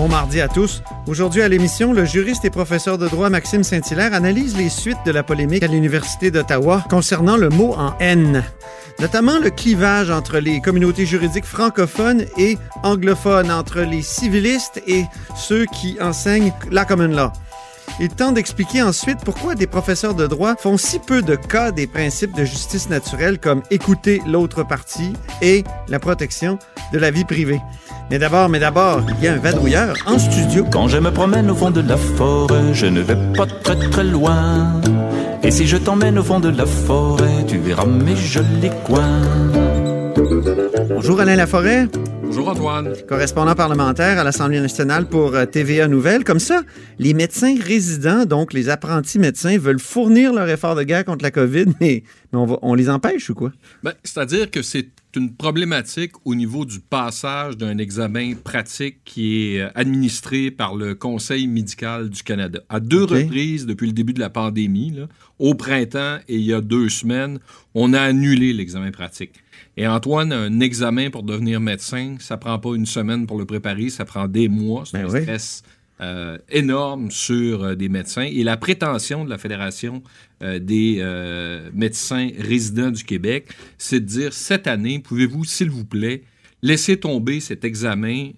Bon mardi à tous. Aujourd'hui à l'émission, le juriste et professeur de droit Maxime Saint-Hilaire analyse les suites de la polémique à l'Université d'Ottawa concernant le mot en haine, notamment le clivage entre les communautés juridiques francophones et anglophones, entre les civilistes et ceux qui enseignent la common law. Il tente d'expliquer ensuite pourquoi des professeurs de droit font si peu de cas des principes de justice naturelle comme écouter l'autre partie et la protection de la vie privée. Mais d'abord, mais d'abord, il y a un vadrouilleur en studio. Quand je me promène au fond de la forêt, je ne vais pas très très loin. Et si je t'emmène au fond de la forêt, tu verras mes jolis coins. Bonjour Alain Laforêt, Bonjour Antoine. correspondant parlementaire à l'Assemblée nationale pour euh, TVA Nouvelles. Comme ça, les médecins résidents, donc les apprentis médecins, veulent fournir leur effort de guerre contre la COVID, mais, mais on, va- on les empêche ou quoi? Ben, C'est-à-dire que c'est une problématique au niveau du passage d'un examen pratique qui est euh, administré par le Conseil médical du Canada. À deux reprises depuis le début de la pandémie, là, au printemps et il y a deux semaines, on a annulé l'examen pratique. Et Antoine, un examen pour devenir médecin, ça prend pas une semaine pour le préparer, ça prend des mois. C'est Ben un oui. stress euh, énorme sur euh, des médecins. Et la prétention de la Fédération euh, des médecins résidents du Québec, c'est de dire cette année, pouvez-vous, s'il vous plaît, laisser tomber cet examen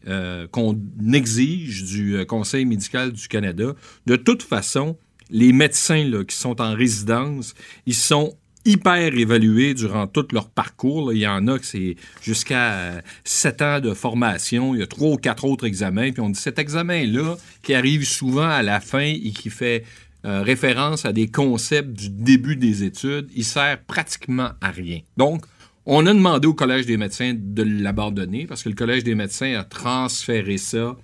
qu'on exige du Conseil médical du Canada? De toute façon, les médecins là, qui sont en résidence, ils sont hyper évalués durant tout leur parcours. Il y en a que c'est jusqu'à euh, sept ans de formation. Il y a trois ou quatre autres examens. Puis on dit cet examen-là, qui arrive souvent à la fin et qui fait euh, référence à des concepts du début des études, il sert pratiquement à rien. Donc, on a demandé au Collège des médecins de l'abandonner parce que le Collège des médecins a transféré ça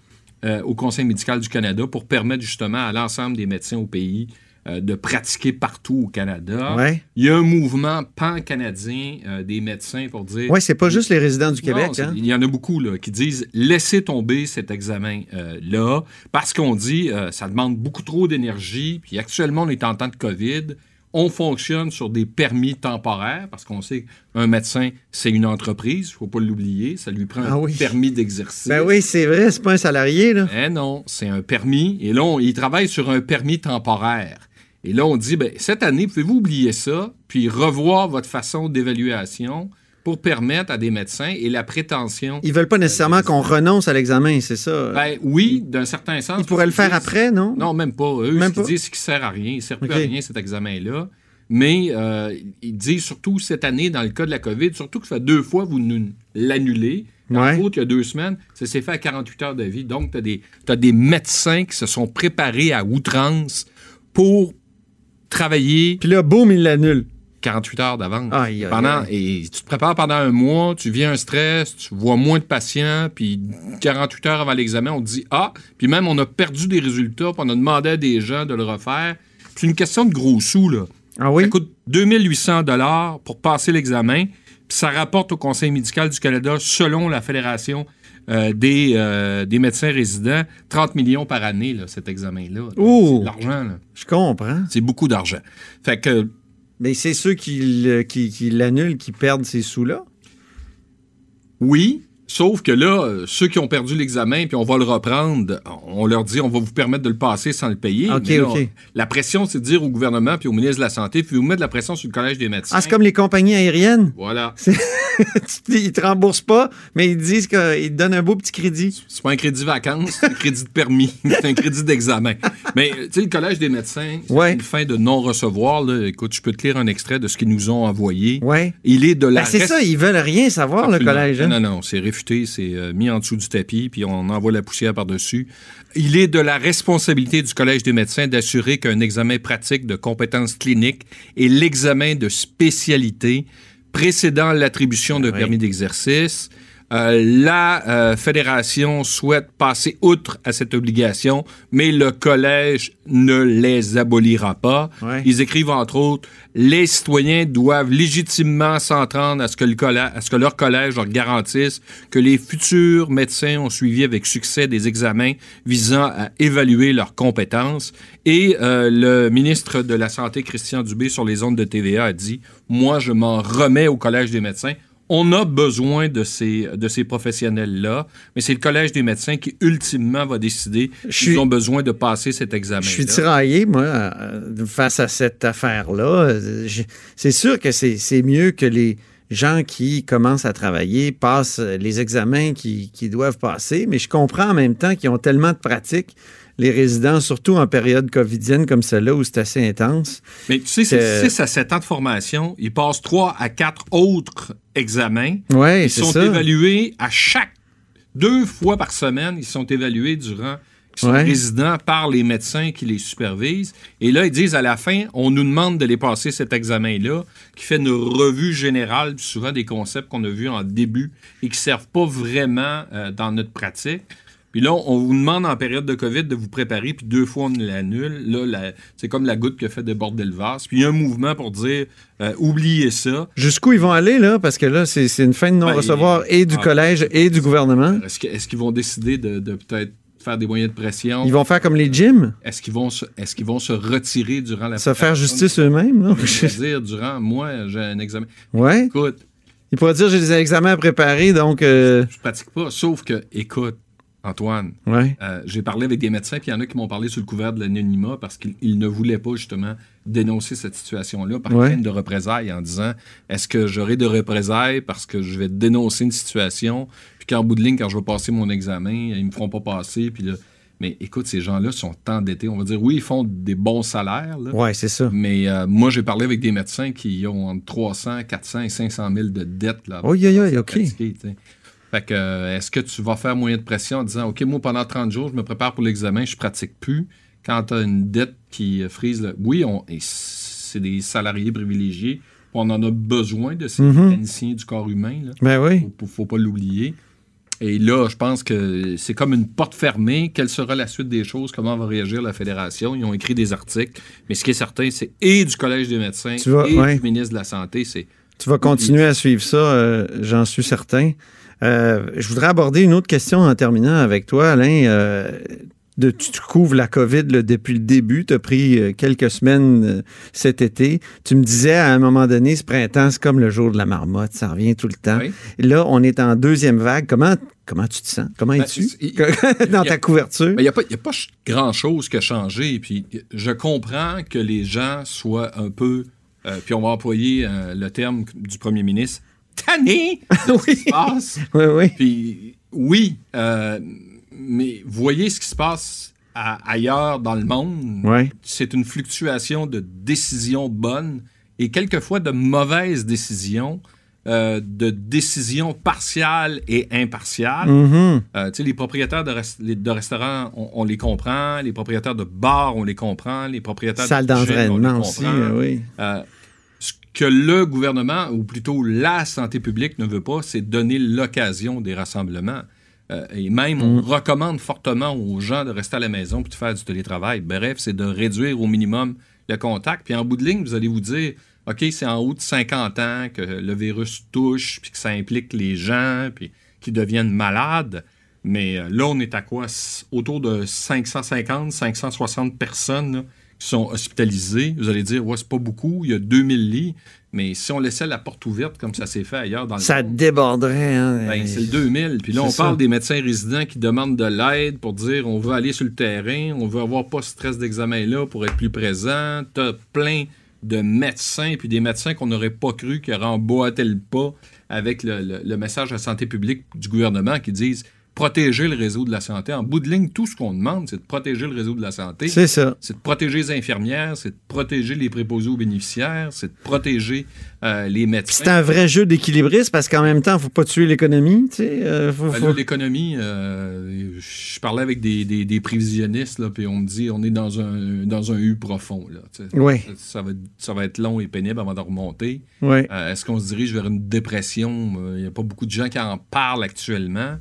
euh, au Conseil médical du Canada pour permettre justement à l'ensemble des médecins au pays euh, de pratiquer partout au Canada. Ouais. Il y a un mouvement pan-canadien euh, des médecins pour dire... Ouais, c'est pas juste les résidents du Québec, hein? Il y en a beaucoup là, qui disent laissez tomber cet examen-là parce qu'on dit euh, ça demande beaucoup trop d'énergie. Puis actuellement, on est en temps de COVID. On fonctionne sur des permis temporaires parce qu'on sait qu'un médecin, c'est une entreprise, il ne faut pas l'oublier. Ça lui prend Ah un oui. permis d'exercice. Ben oui, c'est vrai, c'est pas un salarié, là. Eh non, c'est un permis. Et là, on- il travaille sur un permis temporaire. Et là, on dit, ben, cette année, pouvez-vous oublier ça, puis revoir votre façon d'évaluation pour permettre à des médecins et la prétention? Ils veulent pas nécessairement qu'on renonce à l'examen, c'est ça? Ben oui, d'un certain sens. Ils pourraient le faire après, non? Non, même pas. Eux, Même ce qu'ils disent, c'est qu'il sert à rien. Il ne sert plus à rien, cet examen-là. Mais euh, ils disent surtout cette année, dans le cas de la COVID, surtout que ça fait deux fois vous l'annulez. Ouais. Autres, il y a deux semaines, ça s'est fait à 48 heures de vie. Donc, tu as des médecins qui se sont préparés à outrance pour travailler Puis là, boum, il l'annule. 48 heures d'avance. Aïe, aïe, Pendant, aïe. et tu te prépares pendant un mois, tu viens un stress, tu vois moins de patients, puis 48 heures avant l'examen, on te dit Ah, puis même on a perdu des résultats, puis on a demandé à des gens de le refaire. C'est une question de gros sous, là. Ah oui? Ça coûte 2800 dollars pour passer l'examen, puis ça rapporte au Conseil médical du Canada, selon la Fédération euh, des, euh, des médecins résidents, 30 millions par année, là, cet examen-là. Ouh. C'est de l'argent, là. Je comprends. C'est beaucoup d'argent. Fait que Mais c'est ceux qui, qui, qui l'annulent qui perdent ces sous-là? Oui, sauf que là, euh, ceux qui ont perdu l'examen, puis on va le reprendre, on leur dit on va vous permettre de le passer sans le payer. OK, Mais là, OK. La pression, c'est de dire au gouvernement puis au ministre de la Santé, puis vous mettre de la pression sur le Collège des médecins. Ah, c'est comme les compagnies aériennes. Voilà. ils te remboursent pas, mais ils disent qu'ils te donnent un beau petit crédit. C'est pas un crédit vacances, c'est un crédit de permis, c'est un crédit d'examen. Mais tu sais, le Collège des médecins, c'est Ouais. une fin de non-recevoir. Écoute, je peux te lire un extrait de ce qu'ils nous ont envoyé. Ouais. Il est de la Ben, c'est ça, ils veulent rien savoir, le collège. hein? Non, non, non, c'est réfuté, c'est euh, mis en dessous du tapis, puis on envoie la poussière par-dessus. Il est de la responsabilité du Collège des médecins d'assurer qu'un examen pratique de compétences cliniques et l'examen de spécialité précédant l'attribution d'un Oui. permis d'exercice Euh, la euh, fédération souhaite passer outre à cette obligation, mais le collège ne les abolira pas. Ouais. Ils écrivent entre autres les citoyens doivent légitimement s'entendre à ce que le collège, à ce que leur collège leur garantisse que les futurs médecins ont suivi avec succès des examens visant à évaluer leurs compétences. Et euh, le ministre de la Santé, Christian Dubé, sur les ondes de TVA, a dit Moi, je m'en remets au Collège des médecins. On a besoin de ces, de ces professionnels-là, mais c'est le Collège des médecins qui, ultimement, va décider s'ils ont besoin de passer cet examen. Je suis tiraillé, moi, euh, face à cette affaire-là. Euh, C'est sûr que c'est mieux que les gens qui commencent à travailler passent les examens qu'ils qu'ils doivent passer, mais je comprends en même temps qu'ils ont tellement de pratiques, les résidents, surtout en période covidienne comme celle-là, où c'est assez intense. Mais tu sais, c'est que- 6 à 7 ans de formation. Ils passent 3 à 4 autres examens. Oui, Ils sont ça. évalués à chaque deux fois par semaine. Ils sont évalués durant. Ils sont Ouais. résidents par les médecins qui les supervisent. Et là, ils disent à la fin, on nous demande de les passer cet examen-là, qui fait une revue générale, souvent des concepts qu'on a vus en début et qui ne servent pas vraiment euh, dans notre pratique. Puis là, on vous demande en période de COVID de vous préparer, puis deux fois on l'annule. Là, la- c'est comme la goutte qui a fait déborder le vase. Puis il y a un mouvement pour dire euh, oubliez ça. Jusqu'où ils vont aller, là? Parce que là, c'est une fin de non-recevoir et du ah. collège et du gouvernement. Est-ce qu'ils vont décider de, de peut-être faire des moyens de pression? Ils vont faire comme les gyms, Est-ce qu'ils vont, se- est-ce qu'ils vont se retirer durant la se faire justice eux-mêmes. Je veux dire, durant, moi, j'ai un examen. Ouais. Écoute, Ils pourraient dire j'ai des examens à préparer, donc. euh, je pratique pas, sauf que, écoute, Antoine, ouais. Euh, j'ai parlé avec des médecins, puis il y en a qui m'ont parlé sous le couvert de l'anonymat parce qu'ils ils ne voulaient pas justement dénoncer cette situation-là par Ouais. crainte de représailles en disant est-ce que j'aurai de représailles parce que je vais dénoncer une situation, puis qu'en bout de ligne, quand je vais passer mon examen, ils me feront pas passer, puis là. Mais écoute, ces gens-là sont endettés. On va dire, oui, ils font des bons salaires, Ouais, c'est ça. mais euh, moi, j'ai parlé avec des médecins qui ont entre 300, 400 et 500 000 de dettes. Là, Oui, oui, oui, pour OK. Fait que, euh, est-ce que tu vas faire moyen de pression en disant, OK, moi, pendant 30 jours, je me prépare pour l'examen, je pratique plus? Quand tu as une dette qui euh, frise, le... oui, on... c'est des salariés privilégiés. On en a besoin de ces Mhm. mécaniciens du corps humain. Là. Ben oui. Faut, faut pas l'oublier. Et là, je pense que c'est comme une porte fermée. Quelle sera la suite des choses? Comment va réagir la Fédération? Ils ont écrit des articles. Mais ce qui est certain, c'est et du Collège des médecins vas- et ouais. du ministre de la Santé, c'est Tu vas continuer à suivre ça, euh, j'en suis certain. Euh, je voudrais aborder une autre question en terminant avec toi, Alain. Euh, de, tu, tu couvres la COVID là, depuis le début. Tu as pris euh, quelques semaines euh, cet été. Tu me disais à un moment donné, ce printemps, c'est comme le jour de la marmotte. Ça revient tout le temps. Oui. Et là, on est en deuxième vague. Comment, comment tu te sens? Comment Ben, es-tu? dans a- ta couverture? Il n'y a pas, a grand-chose qui a changé. Puis je comprends que les gens soient un peu, euh, puis on va employer le terme du premier ministre, tanné de ce qui se passe? Oui, oui. Puis oui, euh, mais voyez ce qui se passe à- ailleurs dans le monde. Ouais. C'est une fluctuation de décisions bonnes et quelquefois de mauvaises décisions, euh, de décisions partiales et impartiales. Euh, tu sais, les propriétaires de, res- de restaurants, on, on les comprend. Les propriétaires de bars, on les comprend. Les propriétaires Salle de d'entraînement aussi, euh, oui. Que le gouvernement, ou plutôt la santé publique, ne veut pas, c'est donner l'occasion des rassemblements. Euh, et même, on recommande fortement aux gens de rester à la maison puis de faire du télétravail. Bref, c'est de réduire au minimum le contact. Puis en bout de ligne, vous allez vous dire, OK, c'est en haut de 50 ans que le virus touche, puis que ça implique les gens, puis qu'ils deviennent malades. Mais euh, là, on est à quoi? Autour de 550, 560 personnes là, qui sont hospitalisées. Vous allez dire, ouais, c'est pas beaucoup, il y a 2000 lits. Mais si on laissait la porte ouverte comme ça s'est fait ailleurs dans le Ça monde, déborderait. Hein? ben, c'est le 2000. Puis là, on parle des médecins résidents qui demandent de l'aide pour dire on veut aller sur le terrain, on veut avoir pas ce stress d'examen-là pour être plus présent. T'as plein de médecins, puis des médecins qu'on n'aurait pas cru qui auraient emboîté le pas avec le, le- le message la santé publique du gouvernement qui disent protéger le réseau de la santé. En bout de ligne, tout ce qu'on demande, c'est de protéger le réseau de la santé. C'est ça. C'est de protéger les infirmières, c'est de protéger les préposés aux bénéficiaires, c'est de protéger euh, les médecins. C'est un vrai jeu d'équilibriste parce qu'en même temps, il ne faut pas tuer l'économie. Tu sais, euh, faut- Ben faut- L'économie, euh, je parlais avec des, des, des prévisionnistes, là, puis on me dit on est dans un, dans un U profond. Là, tu sais. Ouais. ça, va, être- ça va être long et pénible avant de remonter. Euh, Est-ce qu'on se dirige vers une dépression? Il n'y a pas beaucoup de gens qui en parlent actuellement.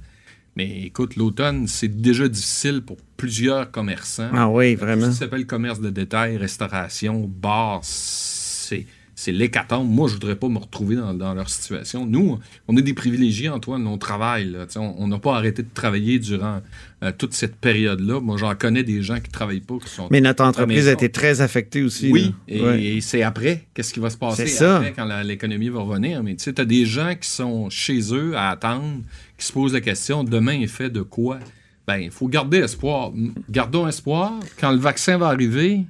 Mais écoute, l'automne, c'est déjà difficile pour plusieurs commerçants. Ah oui, vraiment. Ça s'appelle commerce de détail, restauration, bar, c'est. C'est l'hécatombe. Moi, je voudrais pas me retrouver dans, dans leur situation. Nous, on est des privilégiés, Antoine. On travaille. là. On n'a pas arrêté de travailler durant euh, toute cette période-là. Moi, j'en connais des gens qui travaillent pas, qui sont Mais notre entreprise a été très affectée aussi. oui, là. et, Ouais. et c'est après. Qu'est-ce qui va se passer C'est ça. après quand l'économie va revenir? Mais tu sais, tu as des gens qui sont chez eux à attendre, qui se posent la question demain est fait de quoi? Ben, il faut garder espoir. Gardons espoir. Quand le vaccin va arriver,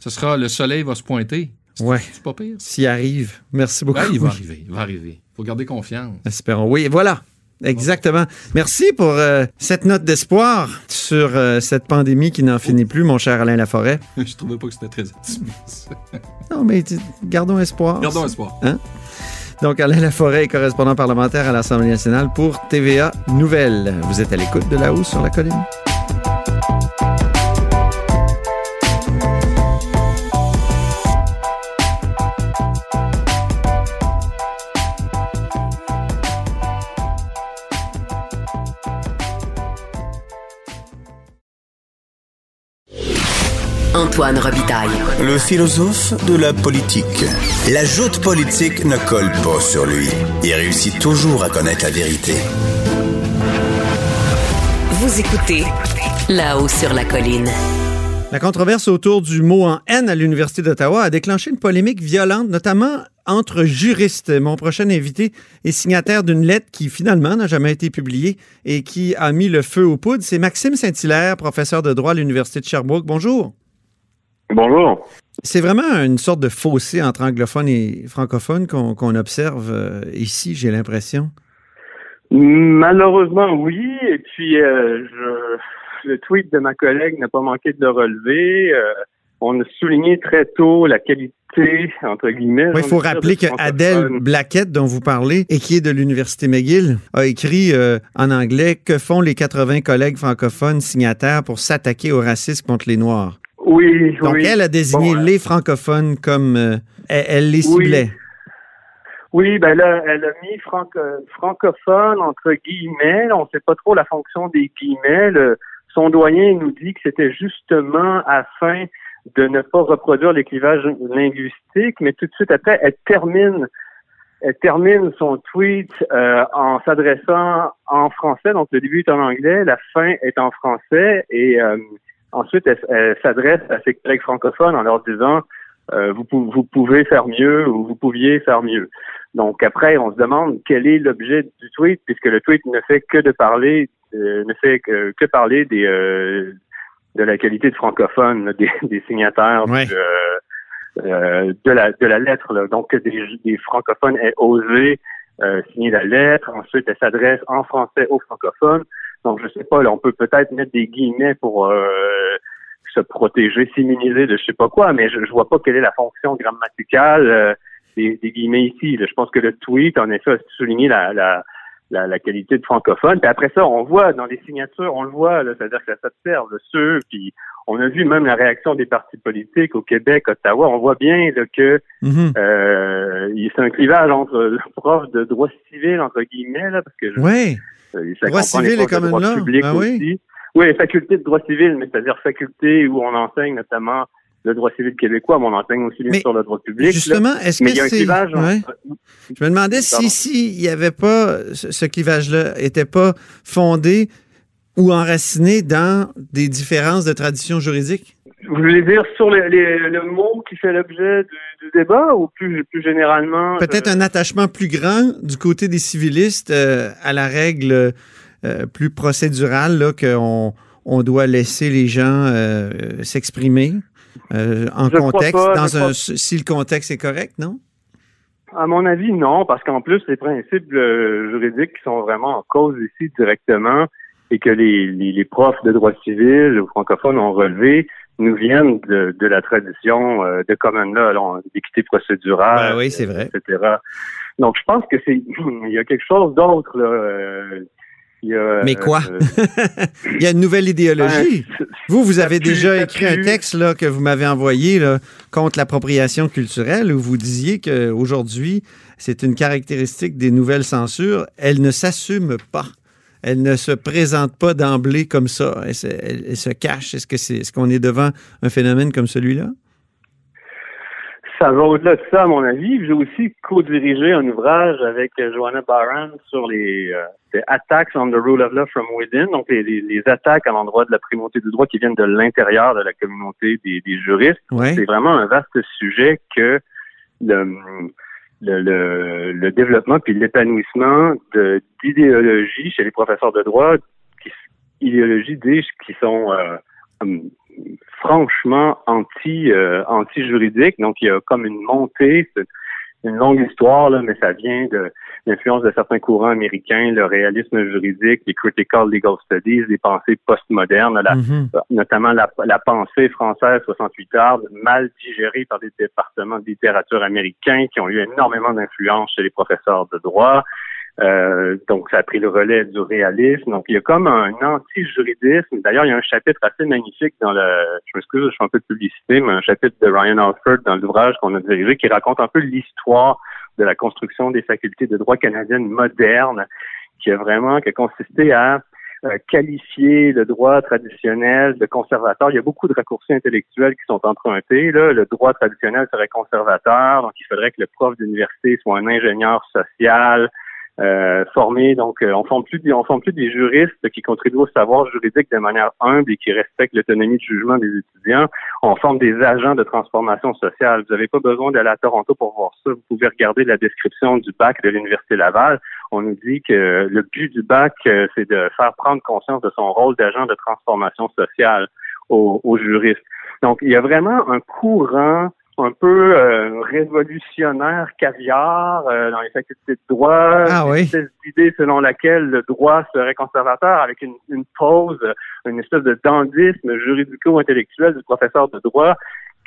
ce sera le soleil va se pointer. Ouais. c'est pas pire. S'il arrive. Merci beaucoup. Ben, il va arriver. Il va arriver. Il faut garder confiance. Espérons. Oui, voilà. Exactement. Merci pour euh, cette note d'espoir sur euh, cette pandémie qui n'en finit plus, mon cher Alain Laforêt. Je trouvais pas que c'était très optimiste. Non, mais gardons espoir. Gardons espoir. Donc, Alain Laforêt est correspondant parlementaire à l'Assemblée nationale pour TVA Nouvelles. Vous êtes à l'écoute de là-haut sur la colline. Antoine Robitaille. Le philosophe de la politique. La joute politique ne colle pas sur lui. Il réussit toujours à connaître la vérité. Vous écoutez là-haut sur la colline. La controverse autour du mot en haine à l'Université d'Ottawa a déclenché une polémique violente, notamment entre juristes. Mon prochain invité est signataire d'une lettre qui finalement n'a jamais été publiée et qui a mis le feu aux poudres. C'est Maxime Saint-Hilaire, professeur de droit à l'Université de Sherbrooke. Bonjour. Bonjour. C'est vraiment une sorte de fossé entre anglophones et francophones qu'on observe euh, ici, j'ai l'impression. Malheureusement, oui. Et puis, euh, je, le tweet de ma collègue n'a pas manqué de le relever. Euh, on a souligné très tôt la qualité, entre guillemets. Il faut rappeler que Adèle. Blaquette, dont vous parlez, et qui est de l'Université McGill, a écrit euh, en anglais Que font les 80 collègues francophones signataires pour s'attaquer au racisme contre les Noirs? Oui, Donc, oui. elle a désigné Bon, les francophones comme. euh, elle, elle les Oui. ciblait. Oui, ben là, elle a mis franco- francophone entre guillemets. On ne sait pas trop la fonction des guillemets. Le- son doyen nous dit que c'était justement afin de ne pas reproduire les clivages linguistiques, mais tout de suite après, elle termine, elle termine son tweet euh, en s'adressant en français. Donc le début est en anglais, la fin est en français, et euh, ensuite elle, elle s'adresse à ses collègues francophones en leur disant euh, vous, pou- vous pouvez faire mieux ou vous pouviez faire mieux. Donc après, on se demande quel est l'objet du tweet, puisque le tweet ne fait que de parler, euh, ne fait que, que parler des euh, de la qualité de francophone des, des signataires Ouais. du, euh, de la de la lettre. là. Donc que des, des francophones aient osé euh, signer la lettre. Ensuite, elle s'adresse en français aux francophones. Donc je sais pas, là, on peut peut-être mettre des guillemets pour euh, se protéger, s'immuniser de je sais pas quoi, mais je, je vois pas quelle est la fonction grammaticale euh, des, des guillemets ici. là. Je pense que le tweet, en effet, a souligné la, la, la, la qualité de francophone. Puis après ça, on voit dans les signatures, on le voit, c'est-à-dire que ça s'observe, ceux, puis on a vu même la réaction des partis politiques au Québec, Ottawa, on voit bien là, que Mhm. euh, il- c'est un clivage entre le prof de droit civil, entre guillemets, là, parce que je- Oui. euh, ça Droit les civil de common droit law, public ben oui. aussi. Oui, faculté de droit civil, mais c'est-à-dire faculté où on enseigne notamment le droit civil québécois, mais on enseigne aussi bien Mais sûr le droit public. Justement, est-ce que c'est. clivage Ouais. Je me demandais si, Pardon? si il n'y avait pas ce, clivage-là, n'était pas fondé ou enraciné dans des différences de tradition juridique? Vous voulez dire sur le, les- le mot qui fait l'objet du, du débat ou plus, plus généralement? Peut-être euh, un attachement plus grand du côté des civilistes euh, à la règle euh, plus procédurale qu'on on doit laisser les gens s'exprimer? En Je crois contexte, pas, dans je un, crois- si le contexte est correct, non? À mon avis, non, parce qu'en plus, les principes euh, juridiques qui sont vraiment en cause ici directement, et que les, les, les profs de droit civil ou francophones ont relevé nous viennent de, de la tradition euh, de common law, d'équité procédurale, Ben oui, c'est vrai. etc. Donc, je pense que c'est il y a quelque chose d'autre. euh, il y a, Mais quoi? euh, Il y a une nouvelle idéologie. ben, Vous, vous avez déjà écrit un texte là, que vous m'avez envoyé là, contre l'appropriation culturelle où vous disiez qu'aujourd'hui, c'est une caractéristique des nouvelles censures. Elles ne s'assument pas. Elles ne se présentent pas d'emblée comme ça. Elles se, elles- elles se cachent. Est-ce que c'est, est-ce qu'on est devant un phénomène comme celui-là? Ça va au-delà de ça, à mon avis. J'ai aussi co-dirigé un ouvrage avec euh, Joanna Barron sur les, euh, attacks on the rule of law from within, donc les, les- les attaques à l'endroit de la primauté du droit qui viennent de l'intérieur de la communauté des, des juristes. Ouais. C'est vraiment un vaste sujet que le, le, le, le développement puis l'épanouissement d'idéologies chez les professeurs de droit, qui, idéologies dis qui sont euh, hum, franchement anti euh, anti juridiques. Donc il y a comme une montée, c'est une longue histoire là, mais ça vient de l'influence de certains courants américains, le réalisme juridique, les critical legal studies, les pensées postmodernes, la, Mhm. notamment la, la pensée française 68 ardes, mal digérée par des départements de littérature américains qui ont eu énormément d'influence chez les professeurs de droit. Euh, donc, ça a pris le relais du réalisme. Donc, il y a comme un anti-juridisme. D'ailleurs, il y a un chapitre assez magnifique dans le, je m'excuse, je fais un peu de publicité, mais un chapitre de Ryan Alford dans l'ouvrage qu'on a dirigé qui raconte un peu l'histoire de la construction des facultés de droit canadiennes modernes, qui a vraiment, qui a consisté à euh, qualifier le droit traditionnel de conservateur. Il y a beaucoup de raccourcis intellectuels qui sont empruntés. Là. Le droit traditionnel serait conservateur, donc il faudrait que le prof d'université soit un ingénieur social, euh, formé. Donc, euh, on forme plus, des- on forme plus des juristes qui contribuent au savoir juridique de manière humble et qui respectent l'autonomie de jugement des étudiants. On forme des agents de transformation sociale. Vous n'avez pas besoin d'aller à Toronto pour voir ça. Vous pouvez regarder la description du bac de l'Université Laval. On nous dit que le but du bac, euh, c'est de faire prendre conscience de son rôle d'agent de transformation sociale aux, aux juristes. Donc, il y a vraiment un courant un peu euh, révolutionnaire caviar euh, dans les facultés de droit, Ah oui. espèce d'idée selon laquelle le droit serait conservateur avec une, une pause, une espèce de dandisme juridico-intellectuel du professeur de droit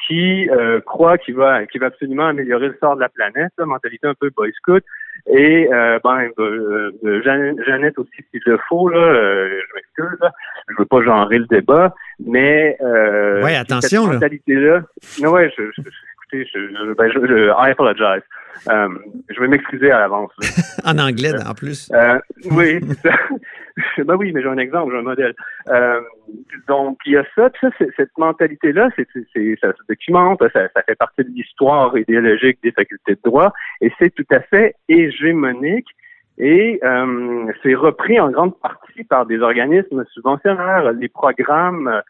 qui euh, croit qu'il va qu'il va absolument améliorer le sort de la planète, là, mentalité un peu boy scout. Et euh, ben euh, euh, Jeannette, aussi s'il le faut, là, euh, je m'excuse, là, je veux pas genrer le débat, mais euh, Ouais, attention, cette là. Non, ouais, je, je, je- écoutez, je, je, ben, je, je- I apologize. Euh, je vais m'excuser à l'avance. En anglais, en plus. Euh, oui, ben oui, mais j'ai un exemple, j'ai un modèle. Euh, donc, il y a ça, puis ça, c'est- cette mentalité-là, c'est, ça se documente, ça, ça fait partie de l'histoire idéologique des facultés de droit, et c'est tout à fait hégémonique, et c'est repris en grande partie par des organismes subventionnaires, les programmes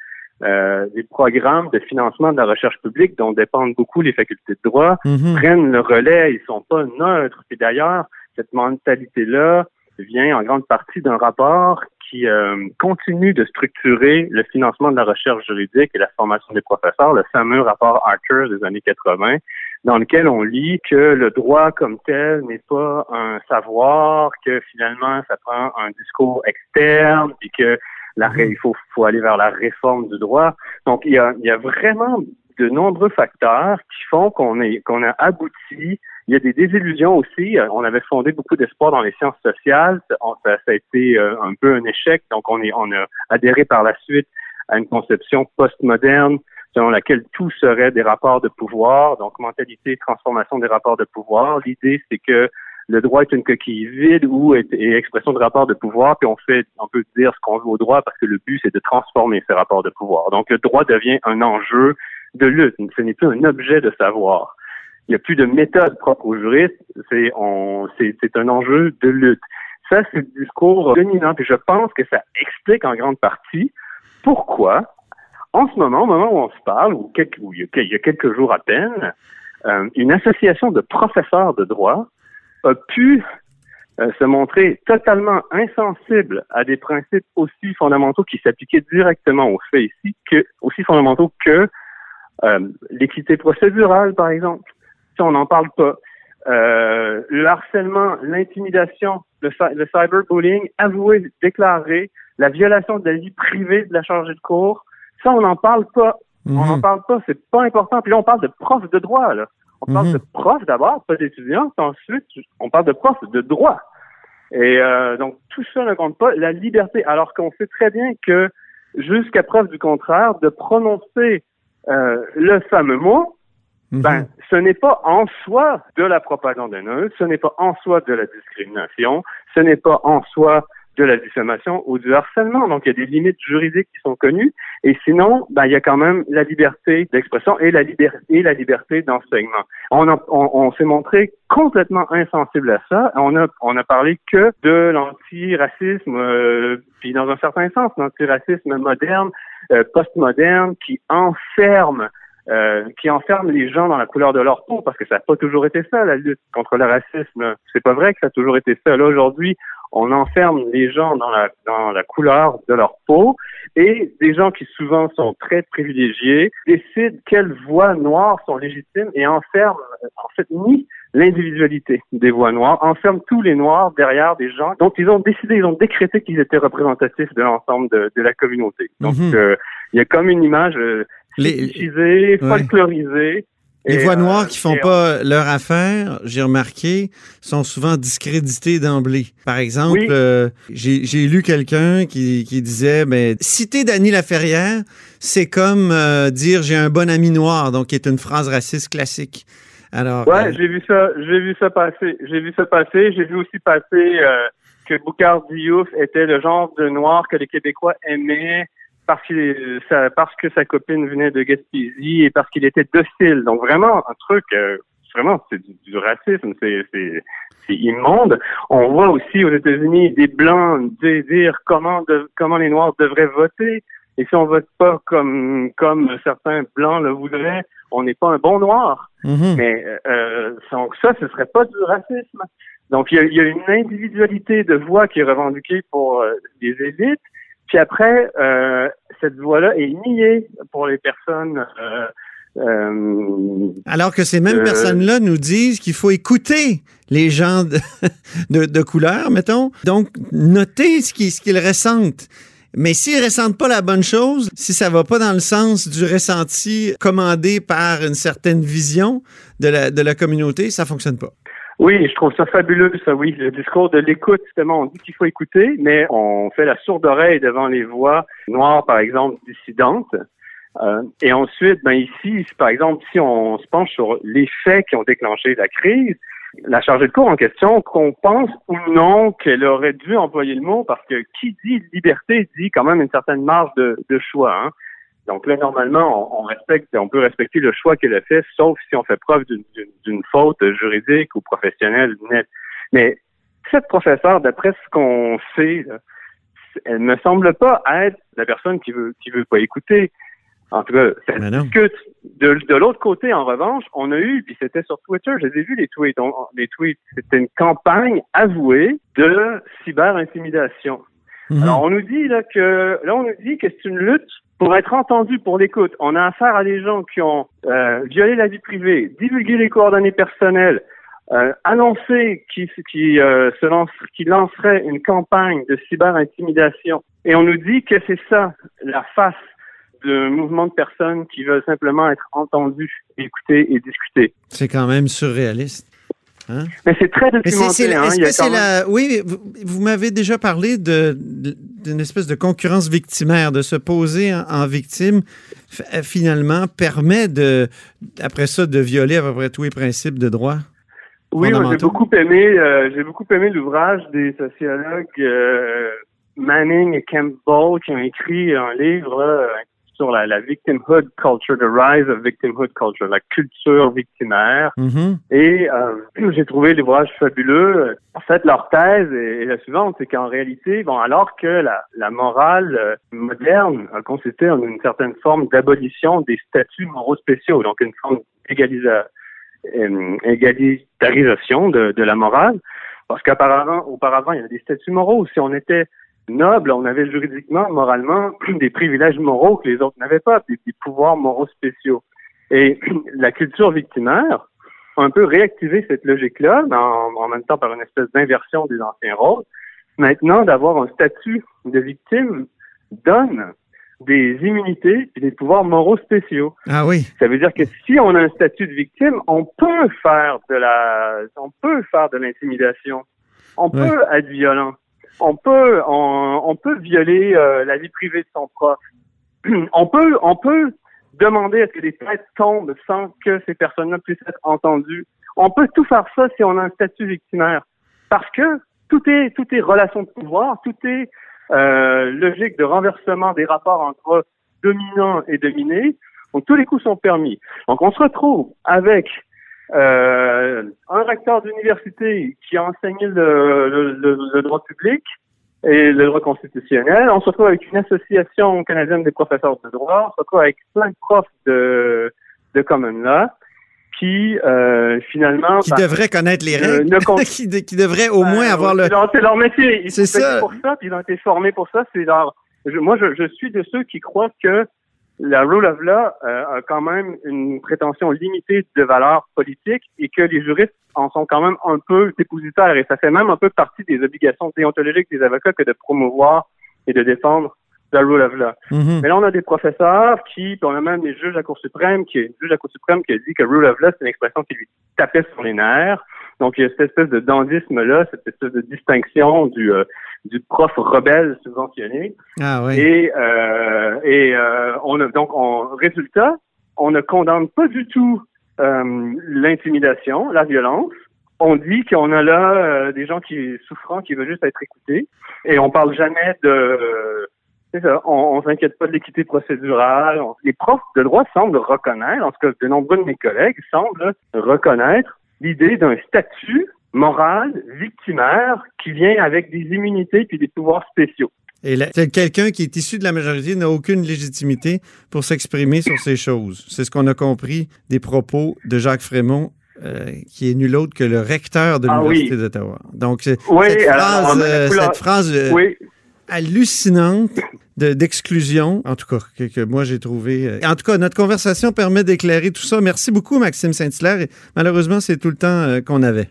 euh, les programmes de financement de la recherche publique dont dépendent beaucoup les facultés de droit Mhm. prennent le relais, ils sont pas neutres. Et d'ailleurs, cette mentalité-là vient en grande partie d'un rapport qui euh, continue de structurer le financement de la recherche juridique et la formation des professeurs, le fameux rapport Archer des années 80, dans lequel on lit que le droit comme tel n'est pas un savoir, que finalement ça prend un discours externe, puis que la ré- il faut, faut aller vers la réforme du droit. Donc il y a, il y a vraiment de nombreux facteurs qui font qu'on est qu'on a abouti. Il y a des désillusions aussi. Euh, On avait fondé beaucoup d'espoir dans les sciences sociales. On- ça, ça a été euh, un peu un échec. Donc on est on a adhéré par la suite à une conception postmoderne selon laquelle tout serait des rapports de pouvoir. Donc mentalité, transformation des rapports de pouvoir. L'idée c'est que le droit est une coquille vide ou est, expression de rapport de pouvoir, puis on fait, on peut dire ce qu'on veut au droit parce que le but c'est de transformer ces rapports de pouvoir. Donc le droit devient un enjeu de lutte. Ce n'est plus un objet de savoir. Il n'y a plus de méthode propre aux juristes. C'est un enjeu de lutte. Ça, c'est le discours dominant. Puis je pense que ça explique en grande partie pourquoi, en ce moment, au moment où on se parle, il y a quelques jours à peine, euh, une association de professeurs de droit a pu euh, se montrer totalement insensible à des principes aussi fondamentaux qui s'appliquaient directement aux faits ici, que aussi fondamentaux que euh, l'équité procédurale, par exemple. Si on n'en parle pas. euh, le harcèlement, l'intimidation, le, le cyberbullying, avoué, déclaré, la violation de la vie privée de la chargée de cours, ça, on n'en parle pas. On n'en Mhm. parle pas, c'est pas important. Puis là, on parle de profs de droit, là. On parle Mhm. de profs d'abord, pas d'étudiants, puis ensuite, on parle de profs de droit. Et euh, donc, tout ça ne compte pas. La liberté, alors qu'on sait très bien que, jusqu'à preuve du contraire, de prononcer euh, le fameux mot, Mhm. ben, ce n'est pas en soi de la propagande haineuse, ce n'est pas en soi de la discrimination, ce n'est pas en soi de la diffamation ou du harcèlement. Donc, il y a des limites juridiques qui sont connues. Et sinon, ben, il y a quand même la liberté d'expression et la, liberté d'enseignement. On s'est montré complètement insensible à ça. On a, on a parlé que de l'antiracisme, euh, puis dans un certain sens, l'antiracisme moderne, euh, postmoderne, qui enferme euh, qui enferme les gens dans la couleur de leur peau, parce que ça n'a pas toujours été ça, la lutte contre le racisme. C'est pas vrai que ça a toujours été ça. Là, aujourd'hui, on enferme les gens dans la, dans la couleur de leur peau et des gens qui souvent sont très privilégiés décident quelles voix noires sont légitimes et enferment, en fait, nient l'individualité des voix noires, enferment tous les noirs derrière des gens dont ils ont décidé, ils ont décrété qu'ils étaient représentatifs de l'ensemble de, de la communauté. Donc, Mhm. euh, il y a comme une image euh, Les- ouais. Les voix euh, noires qui font pas leur affaire, j'ai remarqué, sont souvent discréditées d'emblée. Par exemple, Oui. euh, j'ai j'ai lu quelqu'un qui, qui disait, ben, citer Dany Laferrière, c'est comme euh, dire j'ai un bon ami noir, donc qui est une phrase raciste classique. Alors, Ouais, j'ai vu ça, j'ai vu ça passer. J'ai vu ça passer. J'ai vu aussi passer euh, que Boucard Diouf était le genre de noir que les Québécois aimaient parce qu'il ça- parce que sa copine venait de Gaspésie et parce qu'il était docile. Donc vraiment un truc euh, vraiment c'est du, du racisme, c'est c'est c'est immonde. On voit aussi aux États-Unis des blancs dire, comment de, comment les noirs devraient voter. Et si on vote pas comme comme certains blancs le voudraient, on n'est pas un bon noir. mhm. Mais euh, donc ça, ce serait pas du racisme. Donc il y a, il y a une individualité de voix qui est revendiquée pour euh, les élites. Puis après, euh, cette voix-là est niée pour les personnes. Euh, euh, Alors que ces mêmes Euh, personnes-là nous disent qu'il faut écouter les gens de, de, de couleur, mettons. Donc, noter ce qu'ils ce qu'ils ressentent. Mais s'ils ressentent pas la bonne chose, si ça va pas dans le sens du ressenti commandé par une certaine vision de la, de la communauté, ça fonctionne pas. Oui, je trouve ça fabuleux, ça, oui. Le discours de l'écoute, justement, on dit qu'il faut écouter, mais on fait la sourde oreille devant les voix noires, par exemple, dissidentes. Euh, et ensuite, ben ici, par exemple, si on se penche sur les faits qui ont déclenché la crise, la chargée de cours en question, qu'on pense ou non qu'elle aurait dû employer le mot, parce que qui dit liberté dit quand même une certaine marge de, de choix. Hein. Donc là, normalement, on, on respecte, on peut respecter le choix qu'elle a fait, sauf si on fait preuve d'une- faute juridique ou professionnelle nette. Mais cette professeure, d'après ce qu'on sait, là, elle ne semble pas être la personne qui veut qui veut pas écouter. En tout cas, ça discute. De, de l'autre côté, en revanche, on a eu, puis c'était sur Twitter, je les ai vus les tweets, on- les tweets, c'était une campagne avouée de cyber-intimidation. Mhm. Alors, on nous dit là que là, on nous dit que c'est une lutte pour être entendu pour l'écoute. On a affaire à des gens qui ont euh, violé la vie privée, divulgué les coordonnées personnelles, euh, annoncé qui qui euh, se lance, qui lancerait une campagne de cyber-intimidation. Et on nous dit que c'est ça la face d'un mouvement de personnes qui veulent simplement être entendues, écoutées et discutées. C'est quand même surréaliste. Hein? Mais c'est très Mais c'est- c'est documenté. la- hein. est-ce que c'est quand même- la. Oui, vous, vous m'avez déjà parlé de- de- d'une espèce de concurrence victimaire, de se poser en, en victime, f- euh, finalement, permet de, après ça, de violer à peu près tous les principes de droit. Oui, moi, j'ai beaucoup aimé, euh, j'ai beaucoup aimé l'ouvrage des sociologues euh, Manning et Campbell qui ont écrit un livre sur la, la victimhood culture, the rise of victimhood culture, la culture victimaire. Mhm. Et euh, j'ai trouvé l'ouvrage fabuleux. En fait, leur thèse est, est la suivante, c'est qu'en réalité, bon, alors que la, la morale euh, moderne a consisté en une certaine forme d'abolition des statuts moraux spéciaux, donc une forme d'égalisa- euh, de la morale, parce qu'auparavant, auparavant, il y avait des statuts moraux. Si on était noble, on avait juridiquement, moralement, des privilèges moraux que les autres n'avaient pas, des, des pouvoirs moraux spéciaux. Et la culture victimaire un peu réactiver cette logique-là, en, en même temps par une espèce d'inversion des anciens rôles. Maintenant, d'avoir un statut de victime donne des immunités et des pouvoirs moraux spéciaux. Ah oui. Ça veut dire que si on a un statut de victime, on peut faire de la, on peut faire de l'intimidation, on peut être violent, on peut, on, on peut violer euh, la vie privée de son prof, on peut, on peut demander à ce que des têtes tombent sans que ces personnes-là puissent être entendues. On peut tout faire ça si on a un statut victimaire, parce que tout est, tout est relation de pouvoir, tout est euh, logique de renversement des rapports entre dominants et dominés. Donc tous les coups sont permis. Donc on se retrouve avec un recteur d'université qui a enseigné le, le- le- le droit public et le droit constitutionnel. On se retrouve avec une association canadienne des professeurs de droit. On se retrouve avec plein de profs de, de common law qui euh, finalement Qui bah, devrait connaître les euh, règles. ne qui, de- qui devrait au moins ben, avoir le. c'est leur- métier. Ils sont ça. pour ça, puis ils ont été formés pour ça. C'est leur. je- moi, je, je suis de ceux qui croient que la rule of law euh, a quand même une prétention limitée de valeur politique et que les juristes en sont quand même un peu dépositaires. Et ça fait même un peu partie des obligations déontologiques des avocats que de promouvoir et de défendre la rule of law. Mhm. Mais là, on a des professeurs qui, puis on a même des juges à la Cour suprême, qui juge à la Cour suprême qui a dit que rule of law, c'est une expression qui lui tapait sur les nerfs. Donc, il y a cette espèce de dandisme-là, cette espèce de distinction du, euh, du prof rebelle subventionné. Ah oui. Et, euh, et euh, on a donc, en résultat, on ne condamne pas du tout euh, l'intimidation, la violence. On dit qu'on a là euh, des gens qui souffrant, qui veulent juste être écoutés, et on parle jamais de ça, on, on s'inquiète pas de l'équité procédurale. On- les profs de droit semblent reconnaître, en tout cas de nombreux de mes collègues semblent reconnaître l'idée d'un statut moral victimaire qui vient avec des immunités puis des pouvoirs spéciaux. Et quelqu'un qui est issu de la majorité n'a aucune légitimité pour s'exprimer sur ces choses. C'est ce qu'on a compris des propos de Jacques Frémont, euh, qui est nul autre que le recteur de Ah l'Université oui. d'Ottawa. Donc, Oui, cette alors, phrase, on a- euh, oula. cette phrase euh, Oui, hallucinante de- d'exclusion, en tout cas, que, que moi j'ai trouvé. euh, En tout cas, notre conversation permet d'éclairer tout ça. Merci beaucoup, Maxime Saint-Hilaire. Malheureusement, c'est tout le temps qu'on avait.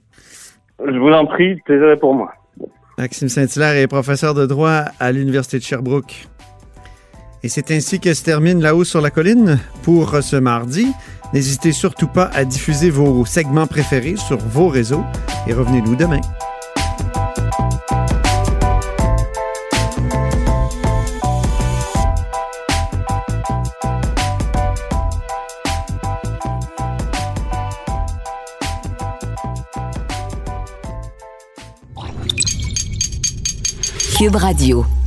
Je vous en prie, plaisir pour moi. Maxime Saint-Hilaire est professeur de droit à l'Université de Sherbrooke. Et c'est ainsi que se termine La hausse sur la colline pour ce mardi. N'hésitez surtout pas à diffuser vos segments préférés sur vos réseaux et revenez-nous demain. Cube Radio.